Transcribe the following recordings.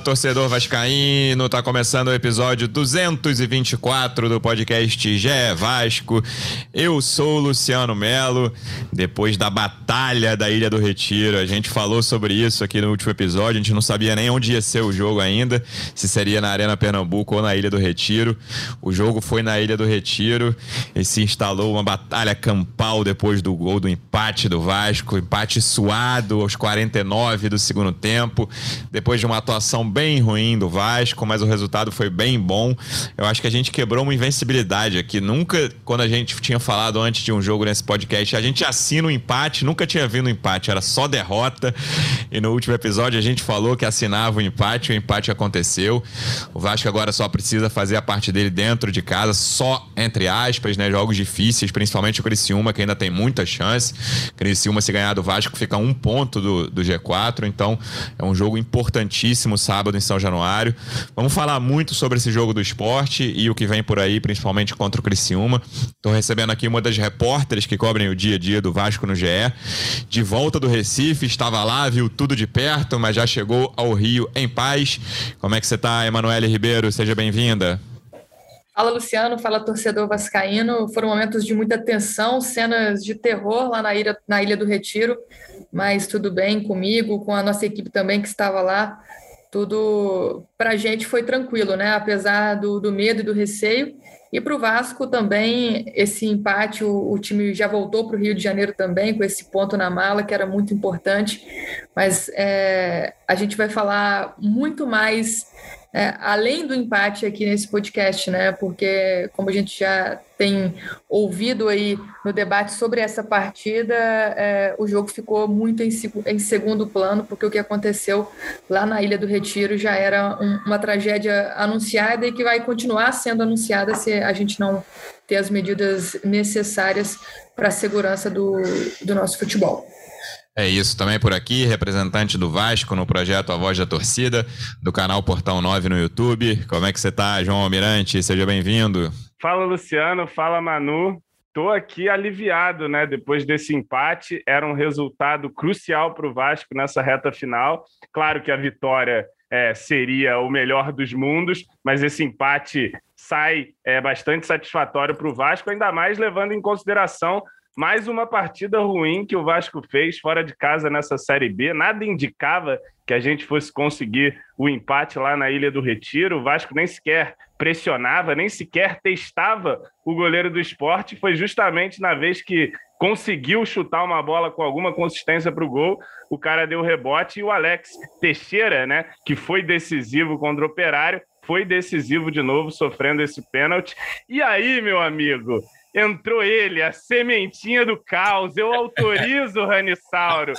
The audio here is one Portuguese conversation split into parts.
Torcedor vascaíno. Tá começando o episódio 224 do podcast Gé Vasco. Eu sou o Luciano Melo. Depois da batalha da Ilha do Retiro, a gente falou sobre isso aqui no último episódio. A gente não sabia nem onde ia ser o jogo ainda, se seria na Arena Pernambuco ou na Ilha do Retiro. O jogo foi na Ilha do Retiro e se instalou uma batalha campal depois do gol do empate do Vasco, empate suado aos 49 do segundo tempo, depois de uma atuação bem ruim do Vasco, mas o resultado foi bem bom. Eu acho que a gente quebrou uma invencibilidade aqui. Nunca, quando a gente tinha falado antes de um jogo nesse podcast, a gente assina o um empate, nunca tinha vindo um empate, era só derrota. E no último episódio a gente falou que assinava o um empate, o empate aconteceu. O Vasco agora só precisa fazer a parte dele dentro de casa, só entre aspas, né? Jogos difíceis, principalmente o Criciúma, que ainda tem muita chance. Criciúma, se ganhar do Vasco, fica um ponto do, do G4, então é um jogo importantíssimo belíssimo sábado em São Januário. Vamos falar muito sobre esse jogo do esporte e o que vem por aí, principalmente contra o Criciúma. Estou recebendo aqui uma das repórteres que cobrem o dia a dia do Vasco no GE. De volta do Recife, estava lá, viu tudo de perto, mas já chegou ao Rio em paz. Como é que você está, Emanuele Ribeiro? Seja bem-vinda. Fala Luciano, fala torcedor vascaíno. Foram momentos de muita tensão, cenas de terror lá na ilha, na ilha do Retiro, mas tudo bem comigo, com a nossa equipe também que estava lá tudo para a gente foi tranquilo, né? Apesar do, do medo e do receio. E para o Vasco também, esse empate, o, o time já voltou para o Rio de Janeiro também, com esse ponto na mala, que era muito importante. Mas é, a gente vai falar muito mais é, além do empate aqui nesse podcast, né? Porque como a gente já tem ouvido aí no debate sobre essa partida, é, o jogo ficou muito em, em, segundo plano, porque o que aconteceu lá na Ilha do Retiro já era um, uma tragédia anunciada e que vai continuar sendo anunciada se a gente não ter as medidas necessárias para a segurança do, do nosso futebol. É isso também por aqui, representante do Vasco no projeto A Voz da Torcida, do canal Portal 9 no YouTube. Como é que você está, João Almirante? Seja bem-vindo. Fala, Luciano. Fala, Manu. Estou aqui aliviado, né? Depois desse empate, era um resultado crucial para o Vasco nessa reta final. Claro que a vitória é, seria o melhor dos mundos, mas esse empate sai é, bastante satisfatório para o Vasco, ainda mais levando em consideração mais uma partida ruim que o Vasco fez fora de casa nessa Série B. Nada indicava que a gente fosse conseguir o empate lá na Ilha do Retiro. O Vasco nem sequer pressionava, nem sequer testava o goleiro do esporte. Foi justamente na vez que conseguiu chutar uma bola com alguma consistência para o gol, o cara deu rebote e o Alex Teixeira, né, que foi decisivo contra o Operário, foi decisivo de novo, sofrendo esse pênalti. E aí, meu amigo, entrou ele, a sementinha do caos. Eu autorizo o Ranissauro.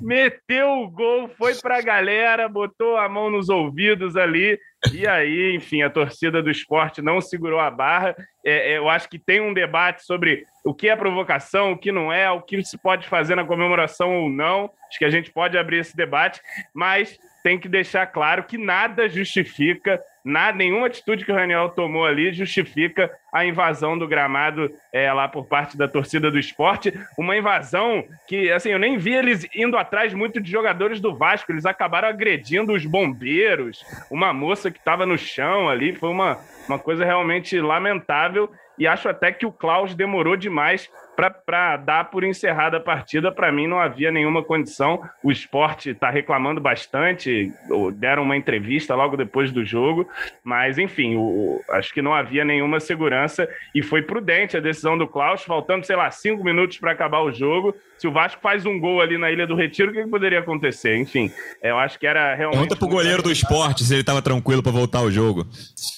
Meteu o gol, foi para a galera, botou a mão nos ouvidos ali. E aí, enfim, a torcida do esporte não segurou a barra. É, é, eu acho que tem um debate sobre o que é provocação, o que não é, o que se pode fazer na comemoração ou não. Acho que a gente pode abrir esse debate, mas tem que deixar claro que nada justifica Nada, nenhuma atitude que o Raniel tomou ali justifica a invasão do gramado é, lá por parte da torcida do esporte. Uma invasão que, assim, eu nem vi eles indo atrás muito de jogadores do Vasco. Eles acabaram agredindo os bombeiros, uma moça que estava no chão ali. Foi uma, uma coisa realmente lamentável. E acho até que o Klaus demorou demais para dar por encerrada a partida, para mim não havia nenhuma condição. O esporte está reclamando bastante, deram uma entrevista logo depois do jogo, mas enfim, o, acho que não havia nenhuma segurança e foi prudente a decisão do Klaus, faltando, sei lá, cinco minutos para acabar o jogo. Se o Vasco faz um gol ali na Ilha do Retiro, o que, que poderia acontecer? Enfim, eu acho que era realmente. Conta pro goleiro do esporte se ele estava tranquilo para voltar ao jogo.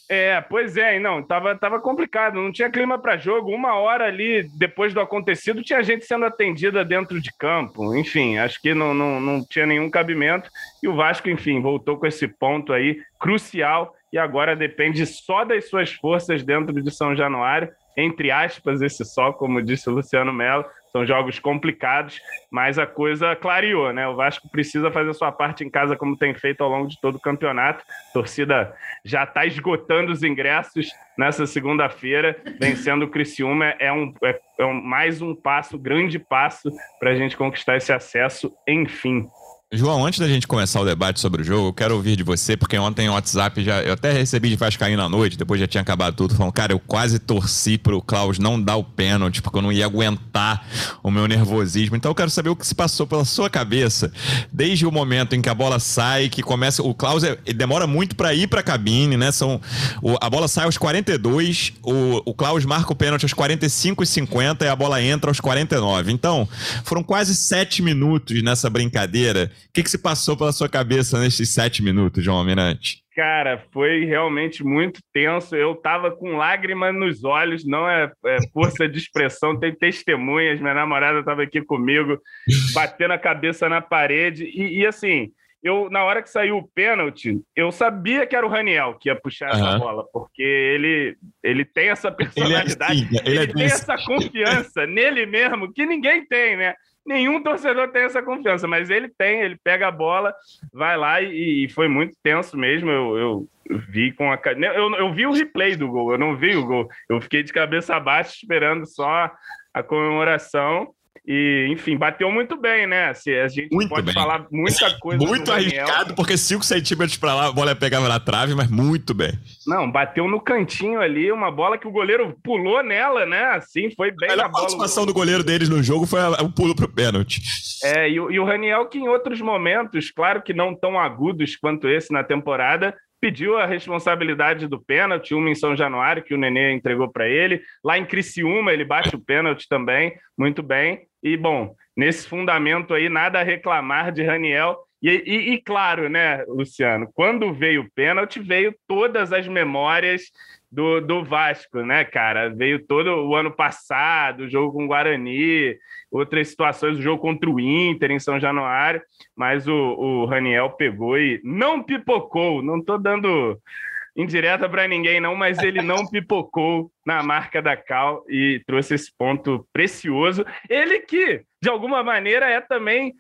É, pois é, não, tava, tava complicado, não tinha clima para jogo. Uma hora ali depois do acontecido, tinha gente sendo atendida dentro de campo. Enfim, acho que não, não, não tinha nenhum cabimento. E o Vasco, enfim, voltou com esse ponto aí crucial e agora depende só das suas forças dentro de São Januário. Entre aspas, esse só, como disse o Luciano Melo, são jogos complicados, mas a coisa clareou, né? O Vasco precisa fazer sua parte em casa, como tem feito ao longo de todo o campeonato. A torcida já está esgotando os ingressos nessa segunda-feira, vencendo o Criciúma. É, um, é, é um, mais um passo, grande passo, para a gente conquistar esse acesso, enfim. João, antes da gente começar o debate sobre o jogo, eu quero ouvir de você, porque ontem o WhatsApp já. Eu até recebi de Vascaíno à noite, depois já tinha acabado tudo, falando, cara, eu quase torci pro Klaus não dar o pênalti, porque eu não ia aguentar o meu nervosismo. Então eu quero saber o que se passou pela sua cabeça, desde o momento em que a bola sai, que começa. O Klaus é, demora muito para ir pra cabine, né? São, o, a bola sai aos 42, o, o Klaus marca o pênalti aos 45 e 50 e a bola entra aos 49. Então, foram quase sete minutos nessa brincadeira o que, que se passou pela sua cabeça nesses sete minutos, João Almirante? Cara, foi realmente muito tenso. Eu tava com lágrimas nos olhos, não é, é força de expressão, tem testemunhas. Minha namorada estava aqui comigo, batendo a cabeça na parede. E, e, assim, eu na hora que saiu o pênalti, eu sabia que era o Raniel que ia puxar uhum. essa bola, porque ele, ele tem essa personalidade, ele, é assim, ele, ele tem essa confiança nele mesmo que ninguém tem, né? Nenhum torcedor tem essa confiança, mas ele tem, ele pega a bola, vai lá e, e foi muito tenso mesmo. Eu, eu vi com a. Eu, eu vi o replay do gol, eu não vi o gol. Eu fiquei de cabeça abaixo esperando só a comemoração. E, enfim, bateu muito bem, né? Se a gente muito pode bem. falar muita coisa. Muito arriscado, porque 5 centímetros para lá a bola pegava na trave, mas muito bem. Não, bateu no cantinho ali, uma bola que o goleiro pulou nela, né? Assim, foi bem a bola. A participação do goleiro deles no jogo foi o pulo pro pênalti. É, e, e o Raniel, que em outros momentos, claro que não tão agudos quanto esse na temporada, pediu a responsabilidade do pênalti, uma em São Januário, que o Nenê entregou para ele. Lá em Criciúma, ele bate o pênalti também, muito bem. E, bom, nesse fundamento aí, nada a reclamar de Raniel. E, e, e claro, né, Luciano, quando veio o pênalti, veio todas as memórias do, do Vasco, né, cara? Veio todo o ano passado, o jogo com o Guarani, outras situações, o jogo contra o Inter em São Januário, mas o, o Raniel pegou e não pipocou, não estou dando indireta para ninguém não, mas ele não pipocou na marca da Cal e trouxe esse ponto precioso. Ele que, de alguma maneira, é também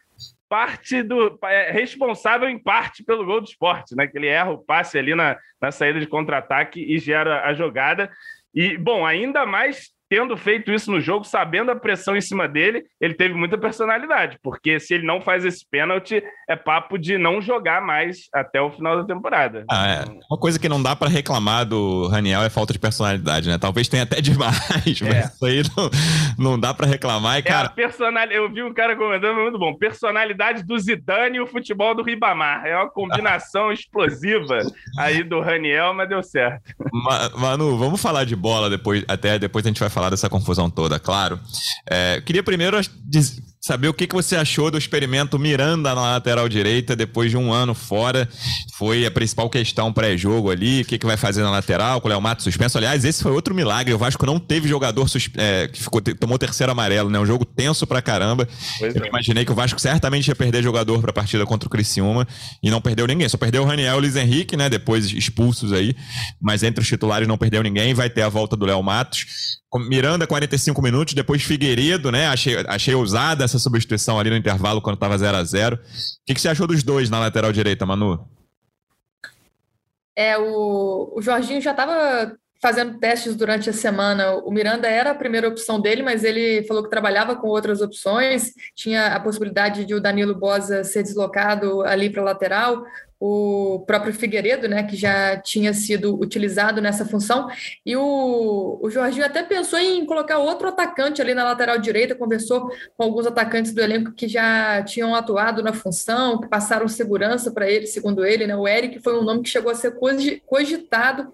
parte do é responsável em parte pelo gol do esporte, né? Que ele erra o passe ali na, na saída de contra-ataque e gera a jogada. E, bom, ainda mais tendo feito isso no jogo, sabendo a pressão em cima dele, ele teve muita personalidade, porque se ele não faz esse pênalti, é papo de não jogar mais até o final da temporada. Ah, é. Uma coisa que não dá para reclamar do Raniel é falta de personalidade, né? Talvez tenha até demais, é. mas isso aí não, não dá para reclamar. E, cara... É personal... Eu vi um cara comentando, muito bom, personalidade do Zidane e o futebol do Ribamar. É uma combinação explosiva aí do Raniel, mas deu certo. Manu, vamos falar de bola depois, até depois a gente vai falar falar dessa confusão toda, claro. É, queria primeiro saber o que, que você achou do experimento Miranda na lateral direita depois de um ano fora. Foi a principal questão pré-jogo ali. O que, que vai fazer na lateral? Com o Léo Mato suspenso. Aliás, esse foi outro milagre. O Vasco não teve jogador é, que ficou, tomou terceiro amarelo, né? Um jogo tenso pra caramba. Pois Eu é. imaginei que o Vasco certamente ia perder jogador pra partida contra o Criciúma e não perdeu ninguém. Só perdeu o Raniel e o Luiz Henrique, né? Depois expulsos aí. Mas entre os titulares não perdeu ninguém. Vai ter a volta do Léo Matos. Miranda, 45 minutos, depois Figueiredo, né? Achei, achei ousada essa substituição ali no intervalo quando estava 0 a 0 O que, que você achou dos dois na lateral direita, Manu? É, o, o Jorginho já estava fazendo testes durante a semana. O Miranda era a primeira opção dele, mas ele falou que trabalhava com outras opções. Tinha a possibilidade de o Danilo Bosa ser deslocado ali para lateral o próprio Figueiredo, né, que já tinha sido utilizado nessa função, e o, o Jorginho até pensou em colocar outro atacante ali na lateral direita, conversou com alguns atacantes do elenco que já tinham atuado na função, que passaram segurança para ele, segundo ele, né, o Eric foi um nome que chegou a ser cogitado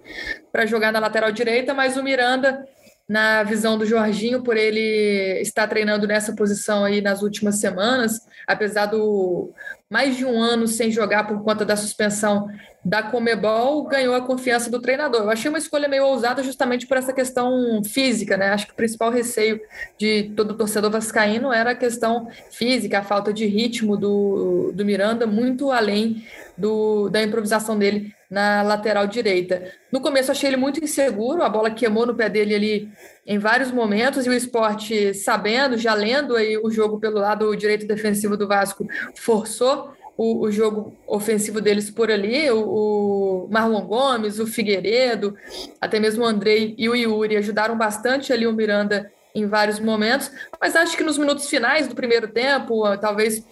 para jogar na lateral direita, mas o Miranda na visão do Jorginho, por ele estar treinando nessa posição aí nas últimas semanas, apesar do mais de um ano sem jogar por conta da suspensão da Comebol, ganhou a confiança do treinador. Eu achei uma escolha meio ousada justamente por essa questão física, né? Acho que o principal receio de todo torcedor vascaíno era a questão física, a falta de ritmo do, do Miranda, muito além do, da improvisação dele na lateral direita. No começo achei ele muito inseguro, a bola queimou no pé dele ali em vários momentos e o esporte, sabendo, já lendo aí o jogo pelo lado direito defensivo do Vasco, forçou o, o jogo ofensivo deles por ali. O, o, Marlon Gomes, o Figueiredo, até mesmo o Andrei e o Yuri ajudaram bastante ali o Miranda em vários momentos, mas acho que nos minutos finais do primeiro tempo, talvez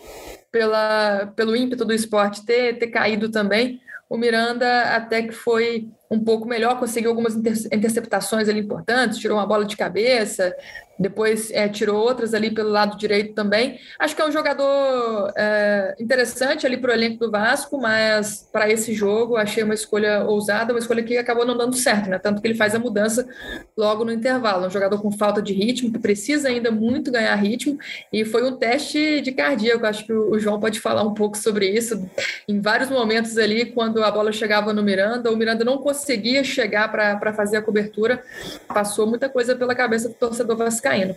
pela, pelo ímpeto do esporte ter, ter caído também, o Miranda até que foi um pouco melhor, conseguiu algumas interceptações ali importantes, tirou uma bola de cabeça, depois é, tirou outras ali pelo lado direito também. Acho que é um jogador é, interessante ali para o elenco do Vasco, mas para esse jogo achei uma escolha ousada, uma escolha que acabou não dando certo, né? Tanto que ele faz a mudança logo no intervalo. Um jogador com falta de ritmo, que precisa ainda muito ganhar ritmo, e foi um teste de cardíaco. Acho que o João pode falar um pouco sobre isso. Em vários momentos ali, quando a bola chegava no Miranda, o Miranda não conseguia chegar para fazer a cobertura, passou muita coisa pela cabeça do torcedor vascaíno Vascaíno.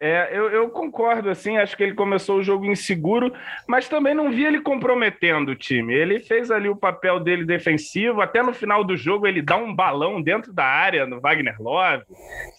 É, eu, eu, concordo, assim, acho que ele começou o jogo inseguro, mas também não vi ele comprometendo o time. Ele fez ali o papel dele defensivo, até no final do jogo ele dá um balão dentro da área no Wagner Love,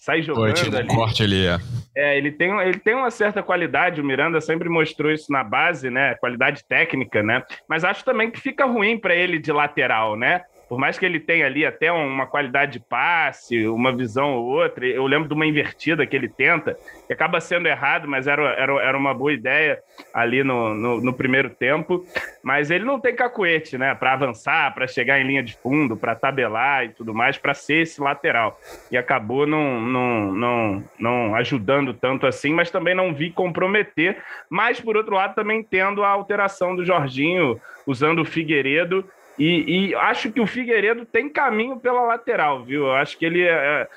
sai jogando Foi, ali. Corte ali, é. é. ele tem, ele tem uma certa qualidade, o Miranda sempre mostrou isso na base, né, qualidade técnica, né, mas acho também que fica ruim para ele de lateral, né, por mais que ele tenha ali até uma qualidade de passe, uma visão ou outra, eu lembro de uma invertida que ele tenta, que acaba sendo errado, mas era, era, era uma boa ideia ali no, no, no primeiro tempo. Mas ele não tem cacuete, né? Para avançar, para chegar em linha de fundo, para tabelar e tudo mais, para ser esse lateral. E acabou não, não, não, não ajudando tanto assim, mas também não vi comprometer. Mas, por outro lado, também entendo a alteração do Jorginho usando o Figueiredo e, e, acho que o Figueiredo tem caminho pela lateral, viu? Eu acho que ele,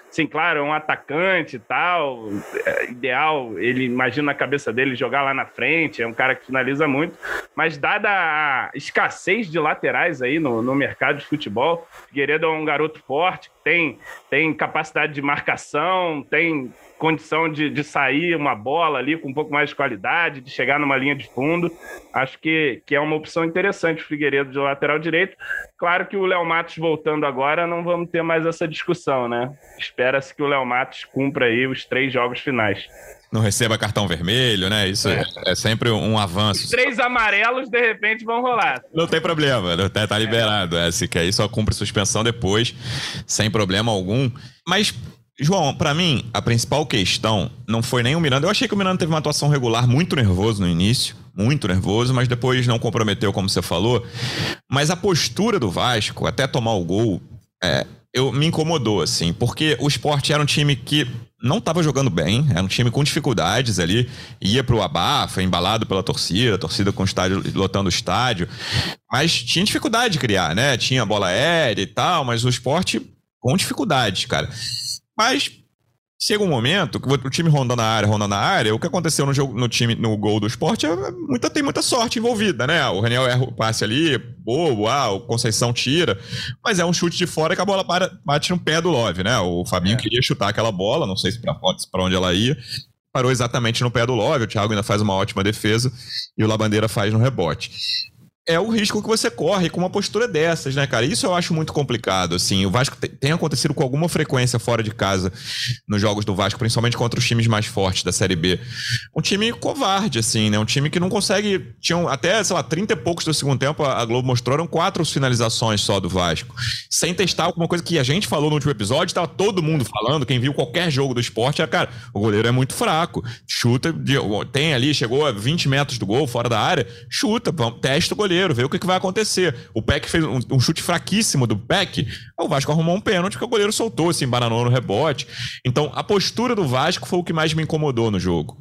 assim, claro, é um atacante e tal, é ideal, ele imagina na cabeça dele jogar lá na frente, é um cara que finaliza muito, mas dada a escassez de laterais aí no, no mercado de futebol, Figueiredo é um garoto forte, tem, tem capacidade de marcação, tem condição de, de sair uma bola ali com um pouco mais de qualidade, de chegar numa linha de fundo. Acho que, que é uma opção interessante o Figueiredo de lateral direito. Claro que o Léo Matos voltando agora, não vamos ter mais essa discussão, né? Espera-se que o Léo Matos cumpra aí os três jogos finais não receba cartão vermelho, né? Isso é, é sempre um avanço. Os três amarelos, de repente, vão rolar. Não tem problema, tá, tá liberado. É. se quer, só cumpre suspensão depois, sem problema algum. Mas João, para mim, a principal questão não foi nem o Miranda. Eu achei que o Miranda teve uma atuação regular, muito nervoso no início, muito nervoso, mas depois não comprometeu, como você falou. Mas a postura do Vasco, até tomar o gol, é, eu, me incomodou, assim, porque o esporte era um time que não estava jogando bem, era um time com dificuldades ali, ia pro abafa, embalado pela torcida, a torcida com o estádio, lotando o estádio, mas tinha dificuldade de criar, né? Tinha bola aérea e tal, mas o esporte com dificuldades, cara. Mas chega um momento que o time rondando a área, rondando a área, o que aconteceu no, jogo, no time, no gol do esporte, é muita, tem muita sorte envolvida, né? O Raniel erra o passe ali, bobo, ah, o Conceição tira, mas é um chute de fora que a bola para, bate no pé do Love, né? O Fabinho é. queria chutar aquela bola, não sei se para onde ela ia, parou exatamente no pé do Love, o Thiago ainda faz uma ótima defesa e o Labandeira faz no rebote é o risco que você corre com uma postura dessas, né, cara? Isso eu acho muito complicado, assim. O Vasco tem acontecido com alguma frequência fora de casa nos jogos do Vasco, principalmente contra os times mais fortes da Série B. Um time covarde, assim, né? Um time que não consegue... Tinham até, sei lá, 30 e poucos do segundo tempo, a Globo mostrou, eram quatro finalizações só do Vasco. Sem testar alguma coisa que a gente falou no último episódio, tava todo mundo falando, quem viu qualquer jogo do esporte, é, cara, o goleiro é muito fraco. Chuta, tem ali, chegou a 20 metros do gol, fora da área, chuta, testa o goleiro goleiro, ver o que, que vai acontecer. O Peck fez um, um, chute fraquíssimo do Peck, o Vasco arrumou um pênalti que o goleiro soltou, se embananou no rebote. Então, a postura do Vasco foi o que mais me incomodou no jogo.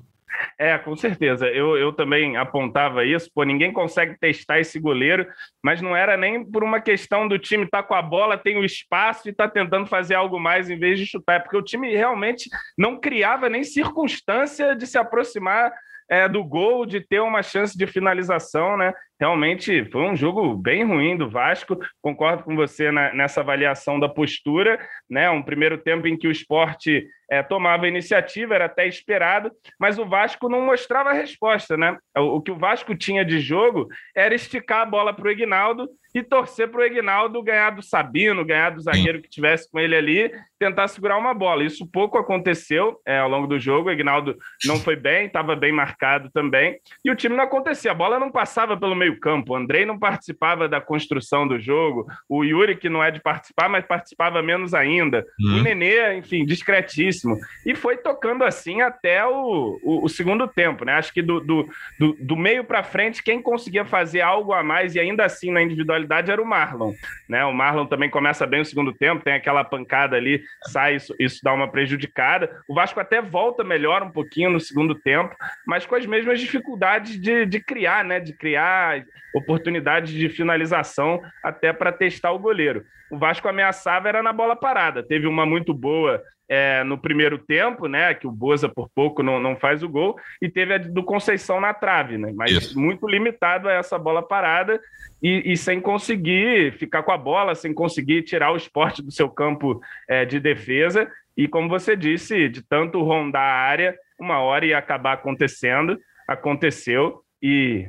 É, com certeza. Eu, eu também apontava isso. Pô, ninguém consegue testar esse goleiro, mas não era nem por uma questão do time estar tá com a bola, tem o espaço e está tentando fazer algo mais em vez de chutar. É porque o time realmente não criava nem circunstância de se aproximar é, do gol, de ter uma chance de finalização, né? Realmente foi um jogo bem ruim do Vasco. Concordo com você na, nessa avaliação da postura, né? Um primeiro tempo em que o esporte é, tomava iniciativa, era até esperado, mas o Vasco não mostrava a resposta, né? O, o que o Vasco tinha de jogo era esticar a bola para o Ignaldo e torcer para o Egnaldo ganhar do Sabino, ganhar do zagueiro que tivesse com ele ali, tentar segurar uma bola. Isso pouco aconteceu é, ao longo do jogo. O Egnaldo não foi bem, estava bem marcado também, e o time não acontecia. A bola não passava pelo meio-campo. O Andrei não participava da construção do jogo. O Yuri, que não é de participar, mas participava menos ainda. Uhum. O Nenê, enfim, discretíssimo. E foi tocando assim até o, o, o segundo tempo, né? Acho que do, do, do, do meio para frente, quem conseguia fazer algo a mais e ainda assim na individualidade era o Marlon. Né? O Marlon também começa bem o segundo tempo, tem aquela pancada ali, sai, isso, isso dá uma prejudicada. O Vasco até volta melhor um pouquinho no segundo tempo, mas com as mesmas dificuldades de, de criar, né? De criar oportunidades de finalização até para testar o goleiro. O Vasco ameaçava era na bola parada. Teve uma muito boa é, no primeiro tempo, né? Que o Boza por pouco não, não faz o gol, e teve a do Conceição na trave, né? Mas Isso. muito limitado a essa bola parada e, e, sem conseguir ficar com a bola, sem conseguir tirar o esporte do seu campo é, de defesa. E como você disse, de tanto rondar a área, uma hora ia acabar acontecendo, aconteceu, e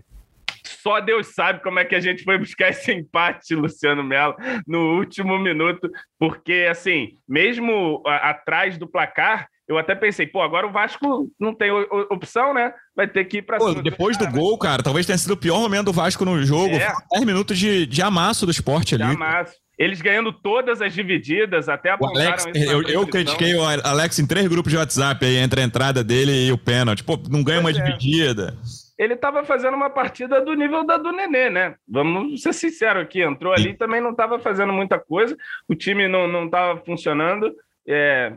só Deus sabe como é que a gente foi buscar esse empate, Luciano Melo, no último minuto, porque, assim, mesmo atrás do placar, eu até pensei, pô, agora o Vasco não tem opção, né? Vai ter que ir pra cima. Depois do gol, cara, talvez tenha sido o pior momento do Vasco no jogo. É. 10 minutos de, de amasso do esporte ali. De amasso. Eles ganhando todas as divididas, até apontaram Alex, Eu, eu critiquei o Alex em três grupos de WhatsApp aí, entre a entrada dele e o pênalti. Pô, não ganha pois uma é. dividida ele estava fazendo uma partida do nível da do Nenê, né? Vamos ser sinceros aqui, entrou ali também não estava fazendo muita coisa, o time não estava funcionando, é,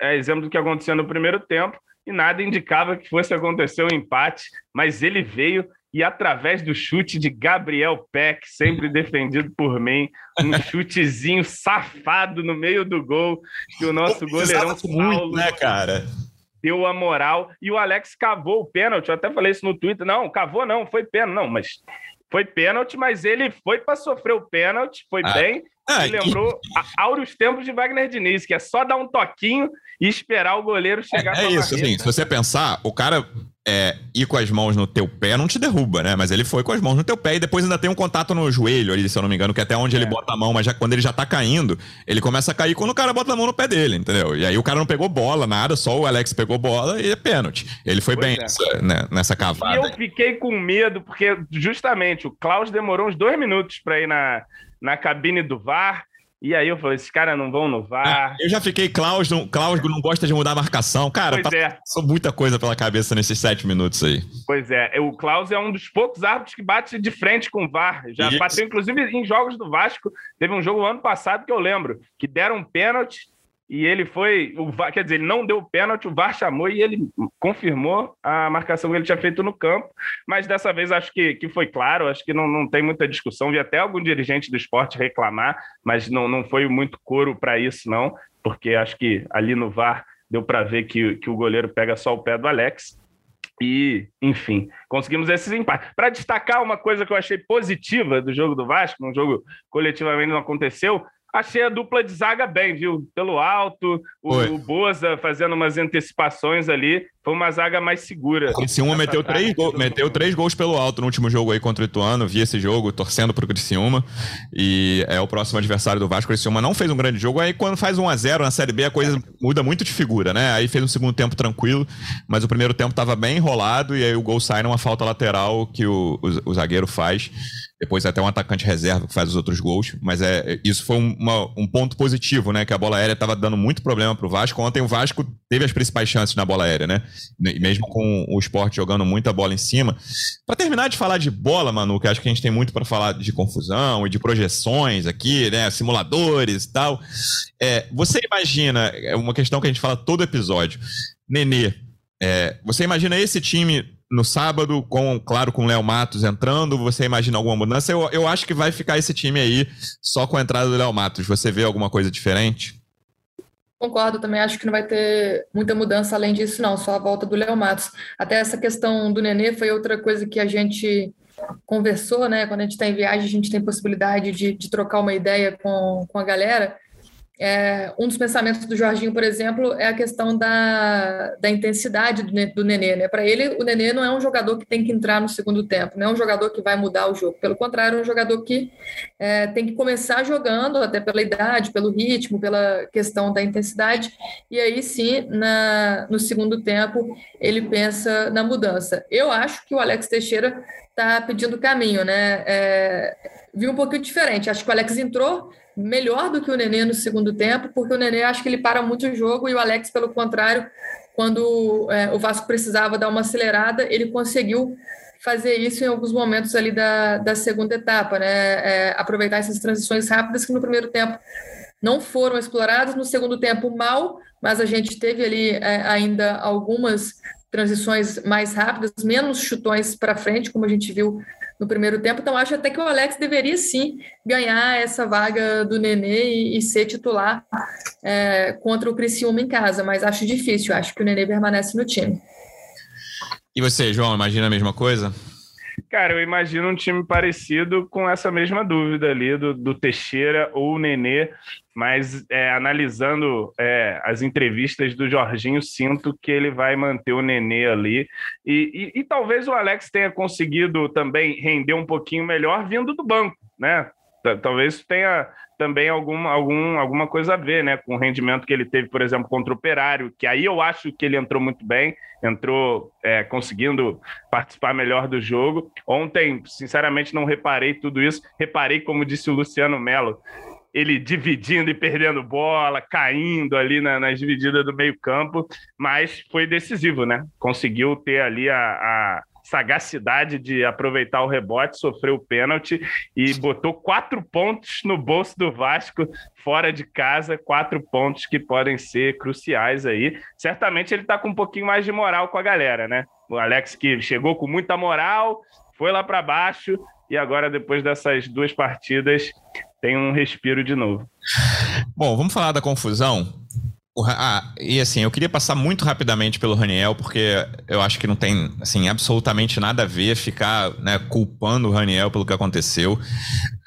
é exemplo do que aconteceu no primeiro tempo, e nada indicava que fosse acontecer um empate, mas ele veio e através do chute de Gabriel Peck, sempre defendido por mim, um chutezinho safado no meio do gol, que o nosso goleirão Saulo... Muito, né, cara? Deu a moral e o Alex cavou o pênalti. Eu até falei isso no Twitter. Não, cavou não, foi pênalti. Não, mas foi pênalti, mas ele foi para sofrer o pênalti, foi ah. bem. Ah, e lembrou e... áureos tempos de Wagner Diniz, que é só dar um toquinho e esperar o goleiro chegar. É, é isso, assim, se você pensar, o cara é, ir com as mãos no teu pé não te derruba, né? Mas ele foi com as mãos no teu pé e depois ainda tem um contato no joelho ali, se eu não me engano, que é até onde é. ele bota a mão, mas já quando ele já tá caindo, ele começa a cair quando o cara bota a mão no pé dele, entendeu? E aí o cara não pegou bola, nada, só o Alex pegou bola e é pênalti. Ele foi pois bem é. nessa, né, nessa cavada. E eu fiquei com medo, porque justamente o Klaus demorou uns dois minutos para ir na, na cabine do VAR. E aí eu falei, esses caras não vão no VAR. Eu já fiquei, Klaus não, Klaus não gosta de mudar a marcação. Cara, pois é. passou muita coisa pela cabeça nesses sete minutos aí. Pois é, o Klaus é um dos poucos árbitros que bate de frente com o VAR. Já Isso. bateu, inclusive, em jogos do Vasco. Teve um jogo ano passado que eu lembro, que deram um pênalti e ele foi, o VAR, quer dizer, ele não deu o pênalti, o VAR chamou e ele confirmou a marcação que ele tinha feito no campo, mas dessa vez acho que, que foi claro, acho que não, não tem muita discussão, vi até algum dirigente do esporte reclamar, mas não, não foi muito coro para isso não, porque acho que ali no VAR deu para ver que, que o goleiro pega só o pé do Alex, e, enfim, conseguimos esses empates. Para destacar uma coisa que eu achei positiva do jogo do Vasco, um jogo coletivamente não aconteceu, Achei a dupla de zaga bem, viu? Pelo alto, o, o Boza fazendo umas antecipações ali. Foi uma zaga mais segura. Criciúma meteu três, gol, meteu três gols pelo alto no último jogo aí contra o Ituano. Vi esse jogo torcendo pro Criciúma. E é o próximo adversário do Vasco. O Criciúma não fez um grande jogo. Aí quando faz 1 a 0 na Série B, a coisa muda muito de figura, né? Aí fez um segundo tempo tranquilo, mas o primeiro tempo tava bem enrolado. E aí o gol sai numa falta lateral que o, o, o zagueiro faz. Depois até um atacante reserva que faz os outros gols. Mas é, isso foi uma, um ponto positivo, né? Que a bola aérea estava dando muito problema para o Vasco. Ontem o Vasco teve as principais chances na bola aérea, né? Mesmo com o esporte jogando muita bola em cima. Para terminar de falar de bola, Manu, que acho que a gente tem muito para falar de confusão e de projeções aqui, né? Simuladores e tal. É, você imagina, é uma questão que a gente fala todo episódio. Nenê, é, você imagina esse time no sábado, com, claro, com o Léo Matos entrando, você imagina alguma mudança? Eu, eu acho que vai ficar esse time aí só com a entrada do Léo Matos. Você vê alguma coisa diferente? Concordo, também acho que não vai ter muita mudança além disso, não, só a volta do Léo Matos. Até essa questão do Nenê foi outra coisa que a gente conversou, né? Quando a gente está em viagem, a gente tem possibilidade de, de trocar uma ideia com, com a galera. É, um dos pensamentos do Jorginho, por exemplo, é a questão da, da intensidade do, do Nenê. Né? Para ele, o Nenê não é um jogador que tem que entrar no segundo tempo, não é um jogador que vai mudar o jogo. Pelo contrário, é um jogador que é, tem que começar jogando, até pela idade, pelo ritmo, pela questão da intensidade, e aí sim, na, no segundo tempo, ele pensa na mudança. Eu acho que o Alex Teixeira está pedindo caminho, né? É, vi um pouquinho diferente. Acho que o Alex entrou melhor do que o Nenê no segundo tempo, porque o Nenê acho que ele para muito o jogo e o Alex, pelo contrário, quando é, o Vasco precisava dar uma acelerada, ele conseguiu fazer isso em alguns momentos ali da, da segunda etapa, né? É, aproveitar essas transições rápidas que no primeiro tempo não foram exploradas, no segundo tempo mal, mas a gente teve ali é, ainda algumas transições mais rápidas, menos chutões para frente, como a gente viu no primeiro tempo. Então, acho até que o Alex deveria sim ganhar essa vaga do Nenê e, e ser titular é, contra o Criciúma em casa, mas acho difícil. Acho que o Nenê permanece no time. E você, João, imagina a mesma coisa? Cara, eu imagino um time parecido com essa mesma dúvida ali do, do Teixeira ou o Nenê, mas é, analisando é, as entrevistas do Jorginho, sinto que ele vai manter o Nenê ali. E, e, e talvez o Alex tenha conseguido também render um pouquinho melhor vindo do banco, né? Talvez tenha também alguma, algum, alguma coisa a ver, né? Com o rendimento que ele teve, por exemplo, contra o Operário, que aí eu acho que ele entrou muito bem, entrou é, conseguindo participar melhor do jogo. Ontem, sinceramente, não reparei tudo isso. Reparei, como disse o Luciano Melo, ele dividindo e perdendo bola, caindo ali na, nas divididas do meio-campo, mas foi decisivo, né? Conseguiu ter ali a, a sagacidade de aproveitar o rebote, sofreu o pênalti e botou quatro pontos no bolso do Vasco fora de casa, quatro pontos que podem ser cruciais aí. Certamente ele está com um pouquinho mais de moral com a galera, né? O Alex que chegou com muita moral, foi lá para baixo e agora depois dessas duas partidas tem um respiro de novo. Bom, vamos falar da confusão. Ah, e assim, eu queria passar muito rapidamente pelo Raniel, porque eu acho que não tem, assim, absolutamente nada a ver ficar né, culpando o Raniel pelo que aconteceu.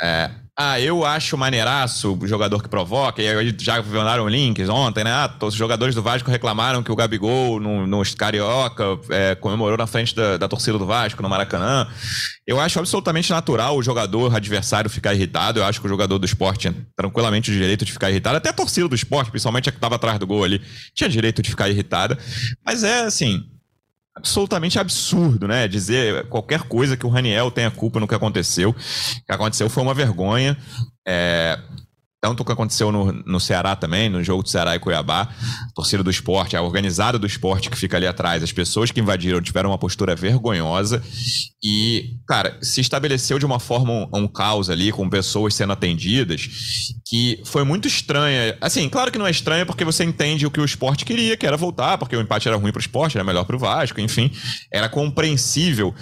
É, ah, eu acho maneiraço o jogador que provoca, e aí já mandaram links ontem, né? Ah, os jogadores do Vasco reclamaram que o Gabigol, no, no Carioca, é, comemorou na frente da, da, torcida do Vasco, no Maracanã. Eu acho absolutamente natural o jogador adversário ficar irritado. Eu acho que o jogador do esporte tinha tranquilamente o direito de ficar irritado. Até a torcida do esporte, principalmente a que estava atrás do gol ali, tinha direito de ficar irritada. Mas é assim, absolutamente absurdo, né? Dizer qualquer coisa que o Raniel tenha culpa no que aconteceu. O que aconteceu foi uma vergonha. É, tanto o que aconteceu no, no Ceará também, no jogo do Ceará e Cuiabá, torcida do esporte, a organizada do esporte que fica ali atrás, as pessoas que invadiram tiveram uma postura vergonhosa e, cara, se estabeleceu de uma forma um, um caos ali, com pessoas sendo atendidas, que foi muito estranha. Assim, claro que não é estranha porque você entende o que o esporte queria, que era voltar, porque o empate era ruim para o esporte, era melhor para o Vasco, enfim, era compreensível,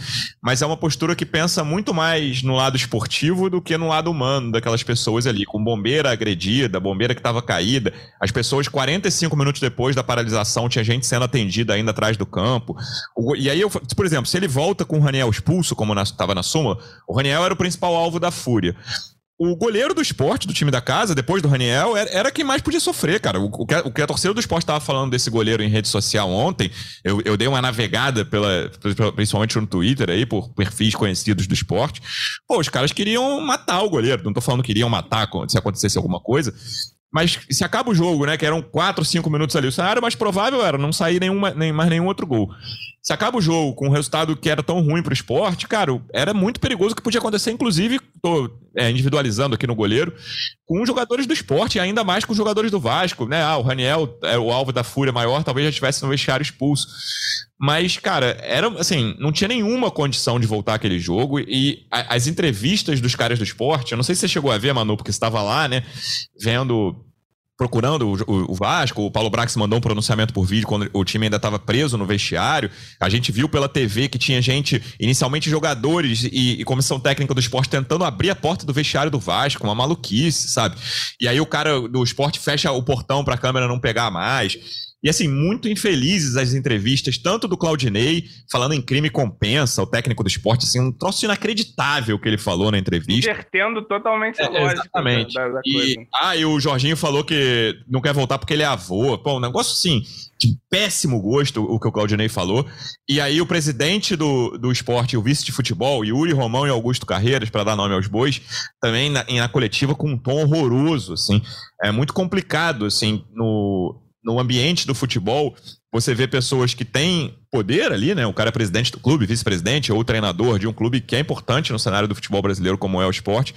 mas é uma postura que pensa muito mais no lado esportivo do que no lado humano daquelas pessoas ali, com bombeira bombeira agredida, bombeira que estava caída. As pessoas, 45 minutos depois da paralisação, tinha gente sendo atendida ainda atrás do campo. E aí, eu, por exemplo, se ele volta com o Raniel expulso, como estava na, na súmula, o Raniel era o principal alvo da fúria o goleiro do esporte, do time da casa, depois do Raniel, era, era quem mais podia sofrer, cara. O, o, que, a, o que a torcida do esporte estava falando desse goleiro em rede social ontem, eu, eu dei uma navegada, pela, principalmente no Twitter aí, por perfis conhecidos do esporte. Pô, os caras queriam matar o goleiro. Não tô falando que queriam matar se acontecesse alguma coisa. Mas se acaba o jogo, né? Que eram 4, 5 minutos ali, o cenário mais provável era não sair nenhuma, nem, mais nenhum outro gol. Se acaba o jogo com um resultado que era tão ruim pro esporte, cara, era muito perigoso que podia acontecer, inclusive, tô é, individualizando aqui no goleiro, com os jogadores do esporte, ainda mais com os jogadores do Vasco, né? Ah, o Raniel é o alvo da fúria maior, talvez já estivesse no vestiário expulso. Mas, cara, era assim, não tinha nenhuma condição de voltar aquele jogo. E a, as entrevistas dos caras do esporte, eu não sei se você chegou a ver, Manu, porque estava lá, né? Vendo procurando o, o, Vasco, o Paulo Brax mandou um pronunciamento por vídeo quando o time ainda estava preso no vestiário. A gente viu pela TV que tinha gente, inicialmente jogadores e, e, comissão técnica do esporte tentando abrir a porta do vestiário do Vasco, uma maluquice, sabe? E aí o cara do esporte fecha o portão para a câmera não pegar mais. E assim, muito infelizes as entrevistas, tanto do Claudinei, falando em crime compensa, o técnico do esporte, assim, um troço inacreditável que ele falou na entrevista. Invertendo totalmente a é, lógica. Exatamente. Da, da e, ah, e o Jorginho falou que não quer voltar porque ele é avô. Pô, um negócio assim, de péssimo gosto, o que o Claudinei falou. E aí o presidente do, do esporte, o vice de futebol, Yuri Romão e Augusto Carreiras, para dar nome aos bois, também na, na coletiva com um tom horroroso, assim. É muito complicado, assim, no no ambiente do futebol, você vê pessoas que têm poder ali, né? O cara é presidente do clube, vice-presidente ou treinador de um clube que é importante no cenário do futebol brasileiro, como é o esporte,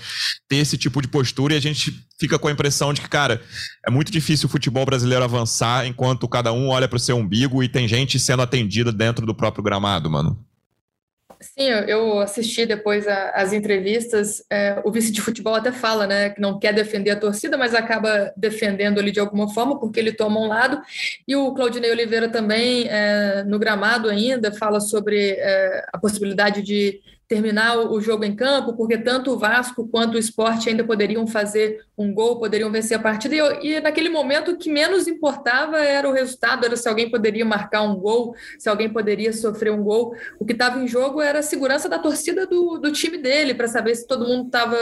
ter esse tipo de postura e a gente fica com a impressão de que, cara, é muito difícil o futebol brasileiro avançar enquanto cada um olha para o seu umbigo e tem gente sendo atendida dentro do próprio gramado, mano. Sim, eu assisti depois as entrevistas. É, o vice de futebol até fala, né, que não quer defender a torcida, mas acaba defendendo ali de alguma forma, porque ele toma um lado. E o Claudinei Oliveira também, é, no gramado ainda, fala sobre é, a possibilidade de terminar o jogo em campo, porque tanto o Vasco quanto o esporte ainda poderiam fazer um gol, poderiam vencer a partida. E, e, naquele momento o que menos importava era o resultado, era se alguém poderia marcar um gol, se alguém poderia sofrer um gol. O que estava em jogo era a segurança da torcida do, do time dele, para saber se todo mundo estava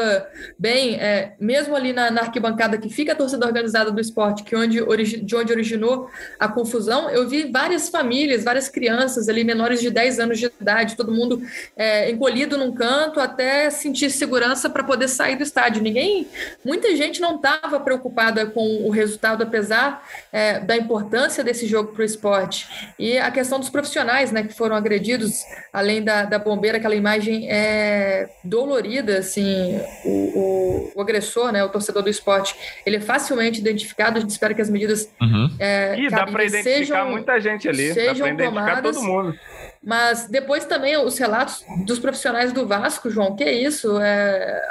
bem. É, mesmo ali na, na, arquibancada que fica a torcida organizada do esporte, que onde, de onde originou a confusão, eu vi várias famílias, várias crianças ali, menores de 10 anos de idade, todo mundo é, encolhido escolhido num canto até sentir segurança para poder sair do estádio. Ninguém, muita gente não estava preocupada com o resultado, apesar é, da importância desse jogo para o esporte. E a questão dos profissionais, né, que foram agredidos, além da, da bombeira, aquela imagem é dolorida, assim, o, o, o agressor, né, o torcedor do esporte, ele é facilmente identificado. A gente espera que as medidas uhum. é, e dá para identificar sejam, muita gente ali, sejam dá para identificar tomadas, todo mundo. Mas depois também os relatos dos profissionais do Vasco, João, que é isso? É,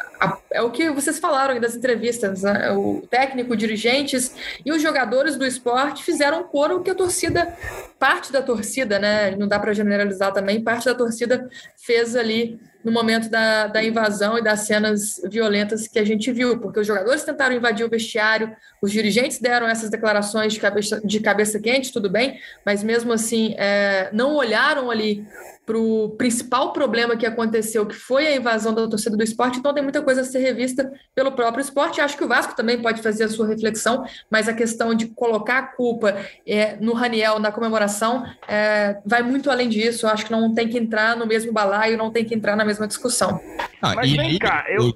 é o que vocês falaram aí das entrevistas. Né? O técnico, dirigentes e os jogadores do esporte fizeram coro que a torcida, parte da torcida, né? Não dá para generalizar também, parte da torcida fez ali no momento da, da invasão e das cenas violentas que a gente viu, porque os jogadores tentaram invadir o vestiário, os dirigentes deram essas declarações de cabeça, de cabeça quente, tudo bem, mas mesmo assim é, não olharam ali para o principal problema que aconteceu, que foi a invasão da torcida do esporte, então tem muita coisa a ser revista pelo próprio esporte. Acho que o Vasco também pode fazer a sua reflexão, mas a questão de colocar a culpa é, no Raniel, na comemoração, é, vai muito além disso. Acho que não tem que entrar no mesmo balaio, não tem que entrar na mesma discussão. Ah, Mas e, vem cá, eu, o,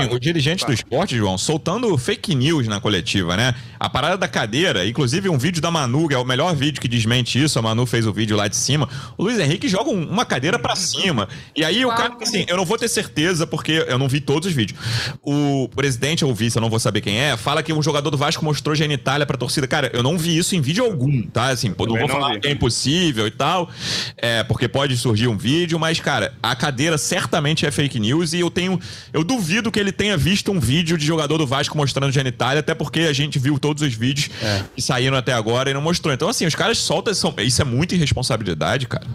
eu, o dirigente do esporte, João, soltando fake news na coletiva, né? A parada da cadeira, inclusive um vídeo da Manu, que é o melhor vídeo que desmente isso, a Manu fez o vídeo lá de cima. O Luiz Henrique joga um, uma cadeira para cima. E aí o cara, assim, eu não vou ter certeza, porque eu não vi todos os vídeos. O presidente ou vice, eu não vou saber quem é, fala que um jogador do Vasco mostrou genitália pra torcida. Cara, eu não vi isso em vídeo algum, tá? Assim, não vou não falar vi. que é impossível e tal, é, porque pode surgir um vídeo, mas, cara, a cadeira certamente é fake news e eu tenho. Eu duvido que ele tenha visto um vídeo de jogador do Vasco mostrando genitália, até porque a gente viu todos os vídeos é. que saíram até agora e não mostrou. Então, assim, os caras soltam. Isso é muita irresponsabilidade, cara.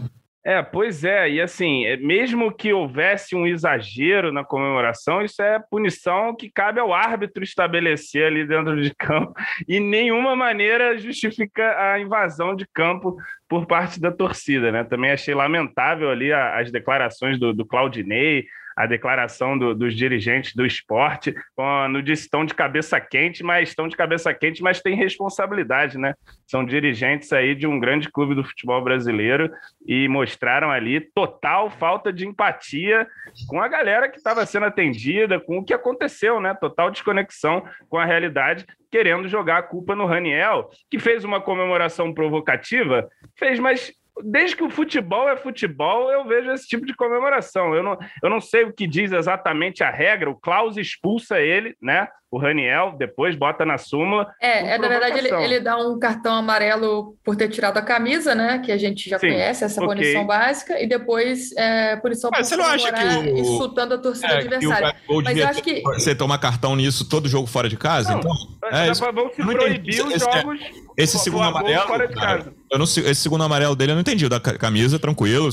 É, pois é, e assim, é, mesmo que houvesse um exagero na comemoração, isso é punição que cabe ao árbitro estabelecer ali dentro de campo, e nenhuma maneira justifica a invasão de campo por parte da torcida, né? Também achei lamentável ali as declarações do, do Claudinei, a declaração do, dos dirigentes do esporte, quando disse estão de cabeça quente, mas estão de cabeça quente, mas tem responsabilidade, né? São dirigentes aí de um grande clube do futebol brasileiro e mostraram ali total falta de empatia com a galera que estava sendo atendida, com o que aconteceu, né? Total desconexão com a realidade, querendo jogar a culpa no Raniel, que fez uma comemoração provocativa, fez, mas desde que o futebol é futebol, eu vejo esse tipo de comemoração. Eu não, eu não sei o que diz exatamente a regra, o Klaus expulsa ele, né? o Raniel, depois bota na súmula. É, é na verdade, ele, ele, dá um cartão amarelo por ter tirado a camisa, né? Que a gente já Sim, conhece, essa okay. punição básica, e depois é, punição Mas por você não acha que o... insultando a torcida é, adversária. O, Mas eu acho que. Você toma cartão nisso todo jogo fora de casa? Não, então, é, isso, vão se proibir os esse, jogos. Esse segundo amarelo. Fora de cara, casa. Eu não, esse segundo amarelo dele eu não entendi. O da camisa, tranquilo,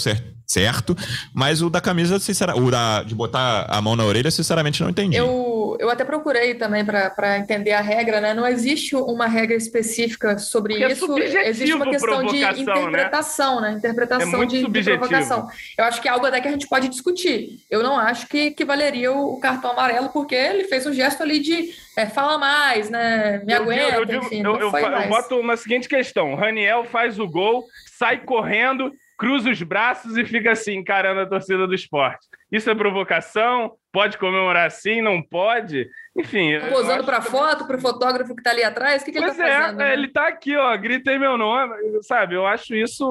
certo. Mas o da camisa, sinceramente, o da, de botar a mão na orelha, sinceramente, não entendi. Eu eu, eu até procurei também para entender a regra, né? Não existe uma regra específica sobre Porque é isso. É existe uma questão de né? interpretação, né? né? Interpretação é de, de, provocação. Eu acho que é algo até que a gente pode discutir. Eu não acho que, que valeria o, cartão amarelo, porque ele fez um gesto ali de é, fala mais, né? Me eu aguenta, digo, eu, enfim, eu, eu boto uma seguinte questão: Raniel faz o gol, sai correndo cruza os braços e fica assim, encarando a torcida do esporte. Isso é provocação? Pode comemorar assim? Não pode? Enfim. Tá posando para que... foto, para o fotógrafo que está ali atrás? O que, que ele está é, fazendo? Né? Ele está aqui, ó, gritei meu nome, sabe? Eu acho isso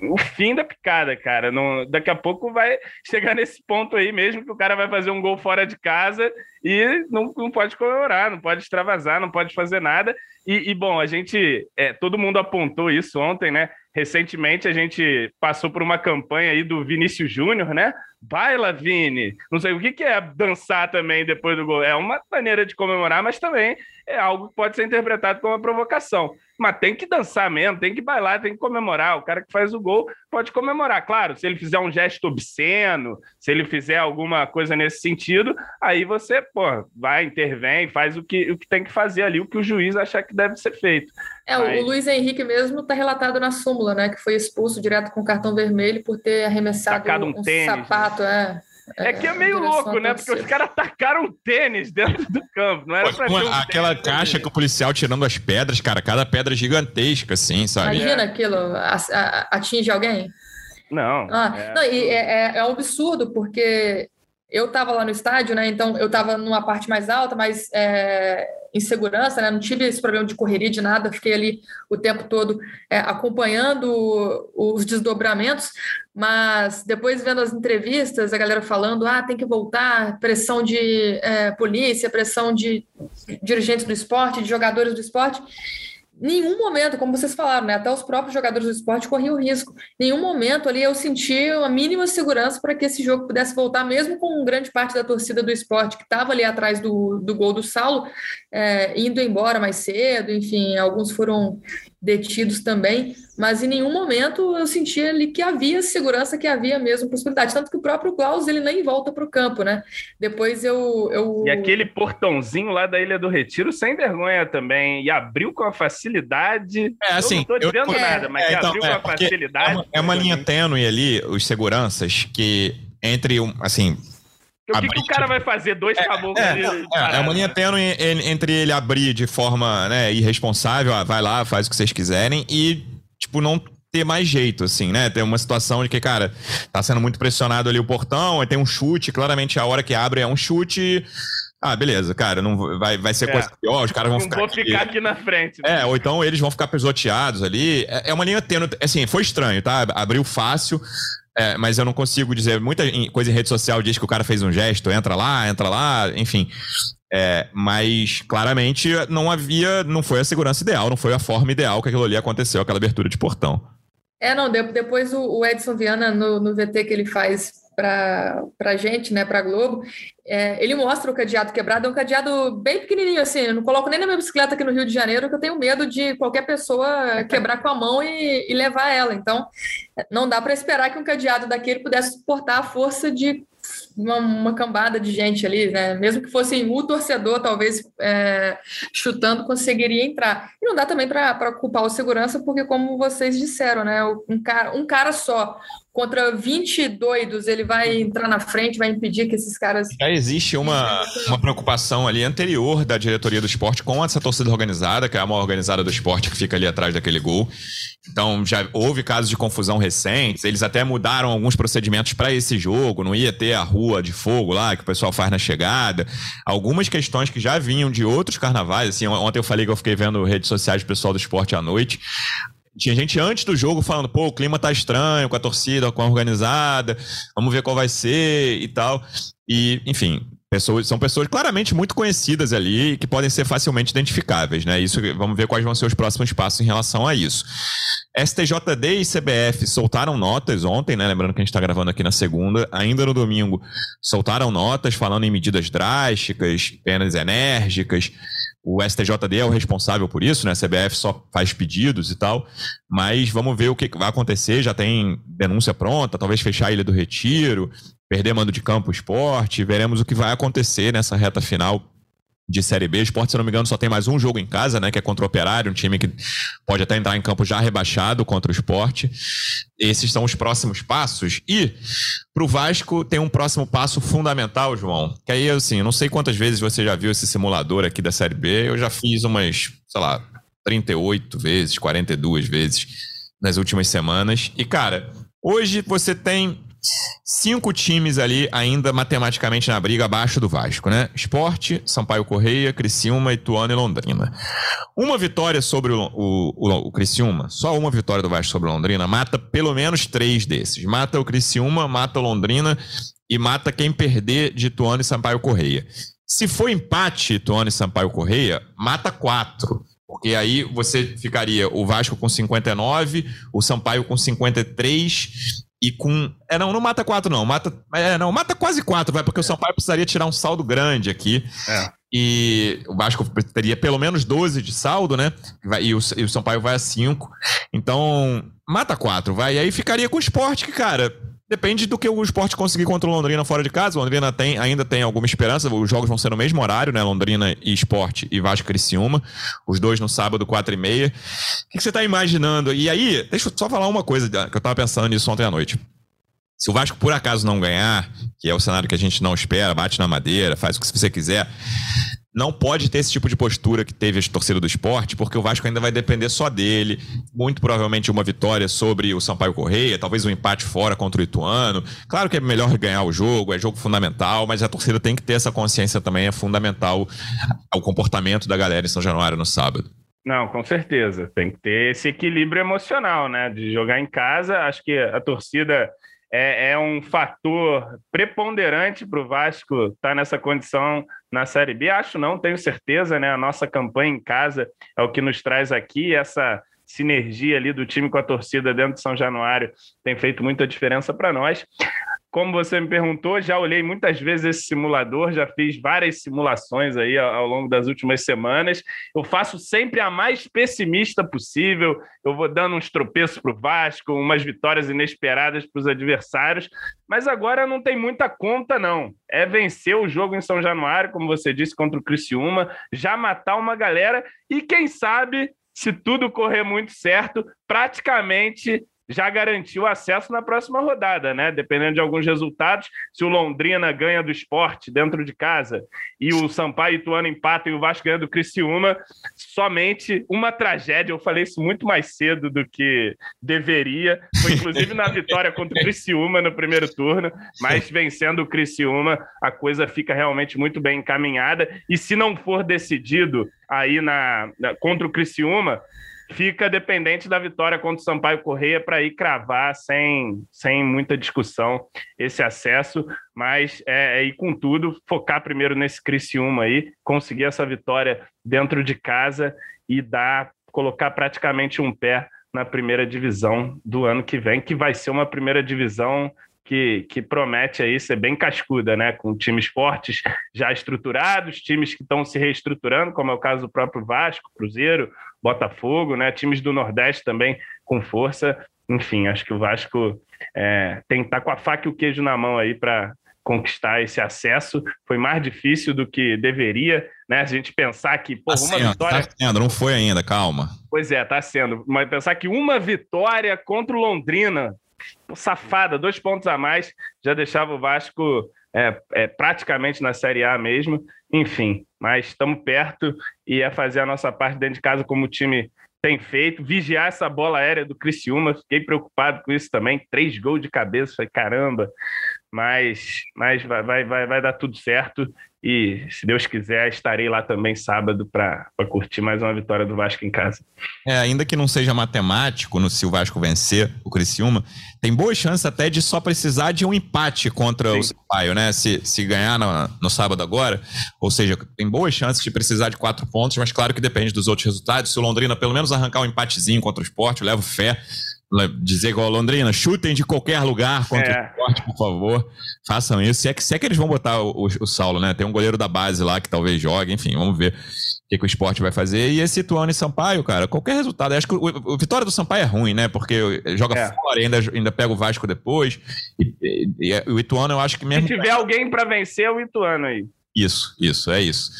o fim da picada, cara. Não, daqui a pouco vai chegar nesse ponto aí mesmo que o cara vai fazer um gol fora de casa e não, não pode comemorar, não pode extravasar, não pode fazer nada. E, e bom, a gente, é, todo mundo apontou isso ontem, né? Recentemente a gente passou por uma campanha aí do Vinícius Júnior, né? Baila, Vini! Não sei o que, que é dançar também depois do gol. É uma maneira de comemorar, mas também é algo que pode ser interpretado como uma provocação. Mas tem que dançar mesmo, tem que bailar, tem que comemorar. O cara que faz o gol pode comemorar. Claro, se ele fizer um gesto obsceno, se ele fizer alguma coisa nesse sentido, aí você, pô, vai, intervém, faz o que, o que tem que fazer ali, o que o juiz achar que deve ser feito. É, Mas... o Luiz Henrique mesmo está relatado na súmula, né? Que foi expulso direto com cartão vermelho por ter arremessado um, um tênis, sapato, né? é. É que é meio louco, né? Porque os caras tacaram um tênis dentro do campo. Não era pra Uma, um Aquela tênis, caixa com o policial tirando as pedras, cara. Cada pedra gigantesca, assim, sabe? Imagina é. aquilo. A, a, atinge alguém? Não. Ah, é... Não, e é, é, é um absurdo, porque eu estava lá no estádio, né? Então eu estava numa parte mais alta, mas é, em segurança, né? Não tive esse problema de correria de nada, fiquei ali o tempo todo é, acompanhando os desdobramentos, mas depois vendo as entrevistas, a galera falando, ah, tem que voltar, pressão de é, polícia, pressão de dirigentes do esporte, de jogadores do esporte nenhum momento, como vocês falaram, né, até os próprios jogadores do esporte corriam risco. Nenhum momento ali eu senti a mínima segurança para que esse jogo pudesse voltar, mesmo com grande parte da torcida do esporte que estava ali atrás do, do gol do Saulo, é, indo embora mais cedo, enfim, alguns foram detidos também, mas em nenhum momento eu sentia ali que havia segurança, que havia mesmo possibilidade. Tanto que o próprio Klaus ele nem volta para o campo, né? Depois eu, eu. E aquele portãozinho lá da Ilha do Retiro, sem vergonha também, e abriu com a facilidade. É, assim. Eu não estou dizendo eu, nada, mas é, então, abriu é, com a facilidade. É uma, é uma linha tênue ali, os seguranças, que entre, assim, o que, que, o cara vai fazer? Dois é, caboclos é, ali. É, é, uma linha tênue entre ele abrir de forma né, irresponsável, ah, vai lá, faz o que vocês quiserem, e, tipo, não ter mais jeito, assim, né? Tem uma situação de que, cara, tá sendo muito pressionado ali o portão, aí tem um chute, claramente a hora que abre é um chute. Ah, beleza, cara, não vai, vai ser é. coisa pior, os caras vão ficar. Vou ficar aqui na frente. Né? É, ou então eles vão ficar pisoteados ali. É, é uma linha tênue, assim, foi estranho, tá? Abriu fácil. É, mas eu não consigo dizer. Muita coisa em rede social diz que o cara fez um gesto, entra lá, entra lá, enfim. É, mas claramente não havia, não foi a segurança ideal, não foi a forma ideal que aquilo ali aconteceu, aquela abertura de portão. É, não, depois o Edson Viana, no, no VT que ele faz para a gente, né, para a Globo, é, ele mostra o cadeado quebrado, é um cadeado bem pequenininho, assim, eu não coloco nem na minha bicicleta aqui no Rio de Janeiro, que eu tenho medo de qualquer pessoa quebrar com a mão e, e levar ela, então não dá para esperar que um cadeado daquele pudesse suportar a força de uma, uma, cambada de gente ali, né? Mesmo que fosse o torcedor, talvez é, chutando, conseguiria entrar. E não dá também para culpar o segurança, porque, como vocês disseram, né? Um cara, um cara só contra 20 doidos, ele vai entrar na frente, vai impedir que esses caras. Já existe uma, uma preocupação ali anterior da diretoria do esporte com essa torcida organizada, que é a maior organizada do esporte que fica ali atrás daquele gol. Então já houve casos de confusão recentes, eles até mudaram alguns procedimentos para esse jogo, não ia ter a rua de fogo lá que o pessoal faz na chegada. Algumas questões que já vinham de outros carnavais, assim, ontem eu falei que eu fiquei vendo redes sociais do pessoal do esporte à noite. Tinha gente antes do jogo falando, pô, o clima tá estranho com a torcida, com a organizada, vamos ver qual vai ser e tal. E, enfim, pessoas, são pessoas claramente muito conhecidas ali que podem ser facilmente identificáveis, né? Isso, vamos ver quais vão ser os próximos passos em relação a isso. STJD e CBF soltaram notas ontem, né? Lembrando que a gente está gravando aqui na segunda. Ainda no domingo, soltaram notas falando em medidas drásticas, penas enérgicas. O STJD é o responsável por isso, né? A CBF só faz pedidos e tal. Mas vamos ver o que vai acontecer. Já tem denúncia pronta, talvez fechar a Ilha do Retiro. perder mando de campo esporte. Veremos o que vai acontecer nessa reta final de Série B. O Sport, se não me engano, só tem mais um jogo em casa, né? Que é contra o Operário, um time que pode até entrar em campo já rebaixado contra o Sport. Esses são os próximos passos. E para o Vasco tem um próximo passo fundamental, João. Que aí, assim, não sei quantas vezes você já viu esse simulador aqui da Série B. Eu já fiz umas, sei lá, 38 vezes, 42 vezes nas últimas semanas. E, cara, hoje você tem cinco times ali ainda matematicamente na briga abaixo do Vasco, né? Esporte, Sampaio Correia, Criciúma, Ituano e Londrina. Uma vitória sobre o, o, o, o Criciúma, só uma vitória do Vasco sobre o Londrina, mata pelo menos três desses. Mata o Criciúma, mata o Londrina e mata quem perder de Ituano e Sampaio Correia. Se for empate Ituano e Sampaio Correia, mata quatro. Porque aí você ficaria o Vasco com 59, o Sampaio com 53 e com. É, não, não mata quatro, não. Mata. É, não, mata quase quatro, vai, porque o São Paulo precisaria tirar um saldo grande aqui. É. E o Vasco teria pelo menos 12 de saldo, né? E o, e o São Paulo vai a 5. Então, mata quatro, vai. E aí ficaria com o esporte, que, cara, Depende do que o esporte conseguir contra o Londrina fora de casa. O Londrina tem, ainda tem alguma esperança. Os jogos vão ser no mesmo horário, né? Londrina e Esporte e Vasco Criciúma. Os dois no sábado, 4 e meia. O que você está imaginando? E aí, deixa eu só falar uma coisa que eu estava pensando nisso ontem à noite. Se o Vasco por acaso não ganhar, que é o cenário que a gente não espera, bate na madeira, faz o que você quiser, não pode ter esse tipo de postura que teve a torcida do esporte, porque o Vasco ainda vai depender só dele. Muito provavelmente uma vitória sobre o Sampaio Correia, talvez um empate fora contra o Ituano. Claro que é melhor ganhar o jogo, é jogo fundamental, mas a torcida tem que ter essa consciência também, é fundamental o comportamento da galera em São Januário no sábado. Não, com certeza. Tem que ter esse equilíbrio emocional, né? De jogar em casa. Acho que a torcida é, é um fator preponderante para o Vasco estar tá nessa condição na Série B. Acho não, tenho certeza, né? A nossa campanha em casa é o que nos traz aqui, essa sinergia ali do time com a torcida dentro de São Januário tem feito muita diferença para nós. Como você me perguntou, já olhei muitas vezes esse simulador, já fiz várias simulações aí ao, longo das últimas semanas. Eu faço sempre a mais pessimista possível. Eu vou dando uns tropeços para o Vasco, umas vitórias inesperadas para os adversários. Mas agora não tem muita conta, não. É vencer o jogo em São Januário, como você disse, contra o Criciúma, já matar uma galera e, quem sabe, se tudo correr muito certo, praticamente já garantiu acesso na próxima rodada, né? Dependendo de alguns resultados, se o Londrina ganha do esporte dentro de casa e o Sampaio e Ituano empatam e o Vasco ganha do Criciúma, somente uma tragédia. Eu falei isso muito mais cedo do que deveria. Foi inclusive na vitória contra o Criciúma no primeiro turno, mas vencendo o Criciúma, a coisa fica realmente muito bem encaminhada. E se não for decidido aí na, na contra o Criciúma, fica dependente da vitória contra o Sampaio Correia para ir cravar sem, sem muita discussão esse acesso, mas é, é ir com tudo, focar primeiro nesse Criciúma aí, conseguir essa vitória dentro de casa e dar, colocar praticamente um pé na primeira divisão do ano que vem, que vai ser uma primeira divisão que, que, promete aí ser bem cascuda, né? Com times fortes já estruturados, times que estão se reestruturando, como é o caso do próprio Vasco, Cruzeiro, Botafogo, né? Times do Nordeste também com força. Enfim, acho que o Vasco é, tem que estar tá com a faca e o queijo na mão aí para conquistar esse acesso. Foi mais difícil do que deveria, né? A gente pensar que, pô, tá uma sendo, vitória. Tá sendo, não foi ainda, calma. Pois é, tá sendo. Mas pensar que uma vitória contra o Londrina, safada, dois pontos a mais, já deixava o Vasco é, é, praticamente na Série A mesmo. Enfim, mas estamos perto e é fazer a nossa parte dentro de casa como o time tem feito, vigiar essa bola aérea do Criciúma, fiquei preocupado com isso também, três gols de cabeça, falei, caramba, mas, mas vai, vai, vai, vai dar tudo certo e, se Deus quiser, estarei lá também sábado para curtir mais uma vitória do Vasco em casa. É, ainda que não seja matemático, no, se o Vasco vencer o Criciúma, tem boa chance até de só precisar de um empate contra Sim. o Sampaio, né? Se, se ganhar no, no sábado agora, ou seja, tem boas chances de precisar de quatro pontos, mas claro que depende dos outros resultados. Se o Londrina pelo menos arrancar um empatezinho contra o esporte, eu levo fé dizer igual Londrina, chutem de qualquer lugar contra é. o esporte, por favor. Façam isso. Se é, que, se é que eles vão botar o, o, o, Saulo, né? Tem um goleiro da base lá que talvez jogue, enfim, vamos ver. que, que o esporte vai fazer. E esse Ituano e Sampaio, cara, qualquer resultado. acho que o, o, Vitória do Sampaio é ruim, né? Porque joga é. fora e ainda, ainda pega o Vasco depois. E, e, e, o Ituano, eu acho que mesmo. Se tiver alguém para vencer, é o Ituano aí. Isso, isso, é isso.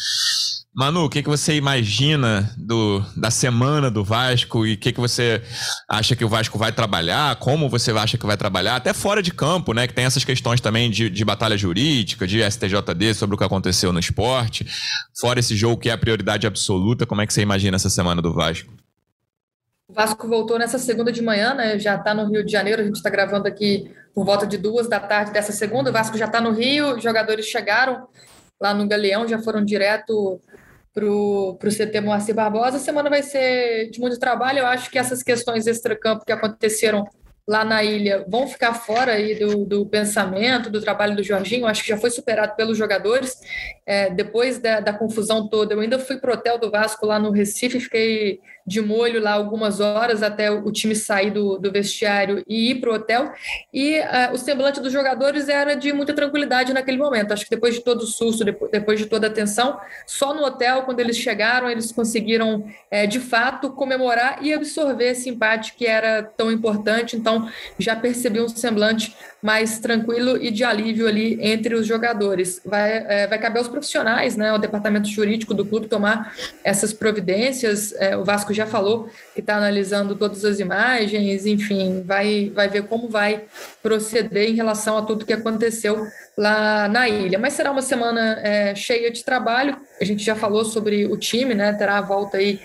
Manu, o que, que você imagina do, da semana do Vasco e o que, que você acha que o Vasco vai trabalhar? Como você acha que vai trabalhar? Até fora de campo, né? Que tem essas questões também de, de batalha jurídica, de STJD sobre o que aconteceu no esporte. Fora esse jogo que é a prioridade absoluta, como é que você imagina essa semana do Vasco? O Vasco voltou nessa segunda de manhã, né? Já está no Rio de Janeiro. A gente está gravando aqui por volta de duas da tarde dessa segunda. O Vasco já está no Rio, os jogadores chegaram lá no Galeão, já foram direto para o CT Moacir Barbosa. A semana vai ser de muito trabalho. Eu acho que essas questões extra-campo que aconteceram lá na ilha vão ficar fora aí do, do pensamento, do trabalho do Jorginho. Acho que já foi superado pelos jogadores. É, depois da, da, confusão toda, eu ainda fui para o hotel do Vasco lá no Recife, fiquei de molho lá algumas horas até o time sair do, do vestiário e ir para o hotel. E uh, o semblante dos jogadores era de muita tranquilidade naquele momento. Acho que depois de todo o susto, depois de toda a tensão, só no hotel, quando eles chegaram, eles conseguiram é, de fato comemorar e absorver esse empate que era tão importante. Então já percebi um semblante mais tranquilo e de alívio ali entre os jogadores. Vai, é, vai caber aos profissionais, né, o departamento jurídico do clube tomar essas providências. É, o Vasco já falou que está analisando todas as imagens, enfim, vai, vai ver como vai proceder em relação a tudo que aconteceu lá na ilha. Mas será uma semana é, cheia de trabalho. A gente já falou sobre o time, né? Terá a volta aí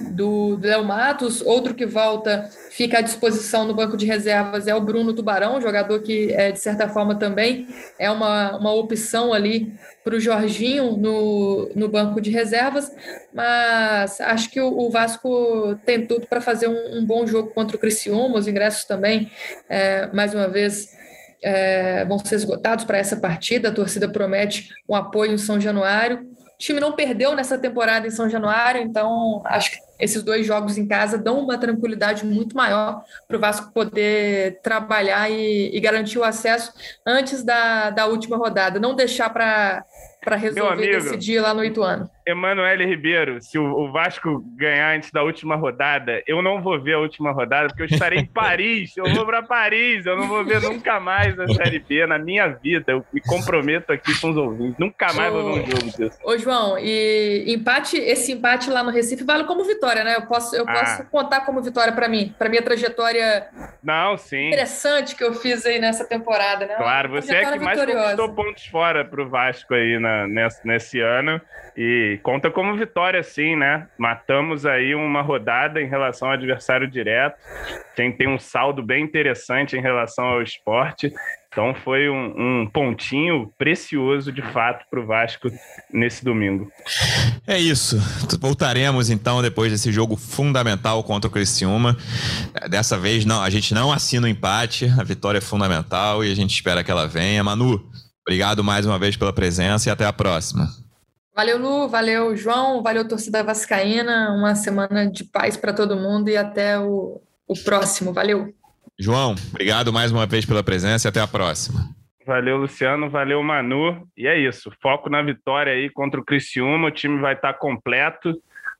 do Léo Matos, outro que volta fica à disposição no banco de reservas é o Bruno Tubarão, jogador que, é, de certa forma, também é uma, uma opção ali para o Jorginho no, no banco de reservas, mas acho que o, o Vasco tem tudo para fazer um, um, bom jogo contra o Criciúma, os ingressos também, é, mais uma vez, é, vão ser esgotados para essa partida, a torcida promete um apoio em São Januário, o time não perdeu nessa temporada em São Januário, então acho que esses dois jogos em casa dão uma tranquilidade muito maior para o Vasco poder trabalhar e, e, garantir o acesso antes da, da última rodada. Não deixar para resolver amigo, decidir lá no Ituano. Emanuele Ribeiro, se o, Vasco ganhar antes da última rodada, eu não vou ver a última rodada, porque eu estarei em Paris. Eu vou para Paris, eu não vou ver nunca mais a Série B na minha vida. Eu me comprometo aqui com os ouvintes. Nunca mais ô, vou ver um jogo disso. Ô, João, e empate, esse empate lá no Recife vale como vitória, né? Eu posso, eu ah. posso contar como vitória para mim, para minha trajetória não, sim. interessante que eu fiz aí nessa temporada, né? Claro, você é que mais conquistou pontos fora para o Vasco aí na, nesse, nesse ano. E conta como vitória, sim, né? Matamos aí uma rodada em relação ao adversário direto. Quem tem um saldo bem interessante em relação ao esporte. Então foi um, um pontinho precioso de fato para o Vasco nesse domingo. É isso. Voltaremos então depois desse jogo fundamental contra o Criciúma. Dessa vez não, a gente não assina o empate. A vitória é fundamental e a gente espera que ela venha. Manu, obrigado mais uma vez pela presença e até a próxima. Valeu, Lu, valeu, João, valeu, torcida vascaína. Uma semana de paz para todo mundo e até o, o próximo. Valeu. João, obrigado mais uma vez pela presença e até a próxima. Valeu, Luciano. Valeu, Manu. E é isso. Foco na vitória aí contra o Criciúma. O time vai estar completo.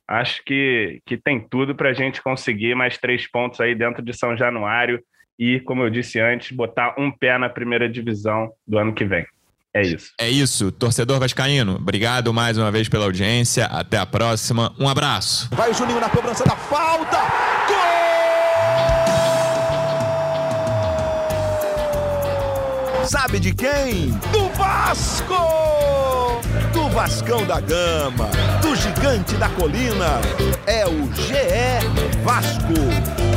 Acho que, que tem tudo para a gente conseguir mais três pontos aí dentro de São Januário e, como eu disse antes, botar um pé na primeira divisão do ano que vem. É isso. É isso. Torcedor Vascaíno, obrigado mais uma vez pela audiência. Até a próxima. Um abraço. Vai o Juninho na cobrança da falta. Gol! Sabe de quem? Do Vasco! Do Vascão da Gama, do Gigante da Colina. É o GE Vasco.